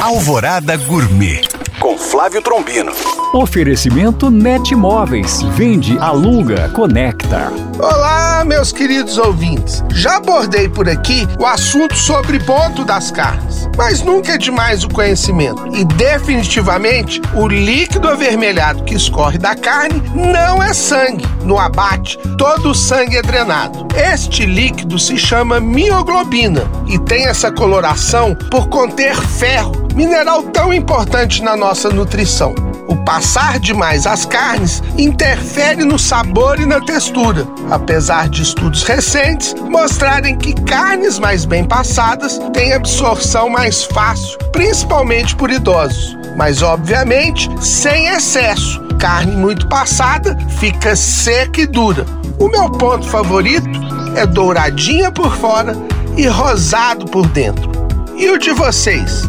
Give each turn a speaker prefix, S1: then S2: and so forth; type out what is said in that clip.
S1: Alvorada Gourmet com Flávio Trombino.
S2: Oferecimento Net Móveis. Vende, aluga, conecta.
S3: Olá, meus queridos ouvintes. Já abordei por aqui o assunto sobre ponto das carnes, mas nunca é demais o conhecimento. E definitivamente, o líquido avermelhado que escorre da carne não é sangue. No abate, todo o sangue é drenado. Este líquido se chama mioglobina e tem essa coloração por conter ferro, mineral tão importante na nossa nutrição. O passar demais as carnes interfere no sabor e na textura, apesar de estudos recentes mostrarem que carnes mais bem passadas têm absorção mais fácil, principalmente por idosos. Mas, obviamente, sem excesso. Carne muito passada fica seca e dura. O meu ponto favorito é douradinha por fora e rosado por dentro. E o de vocês?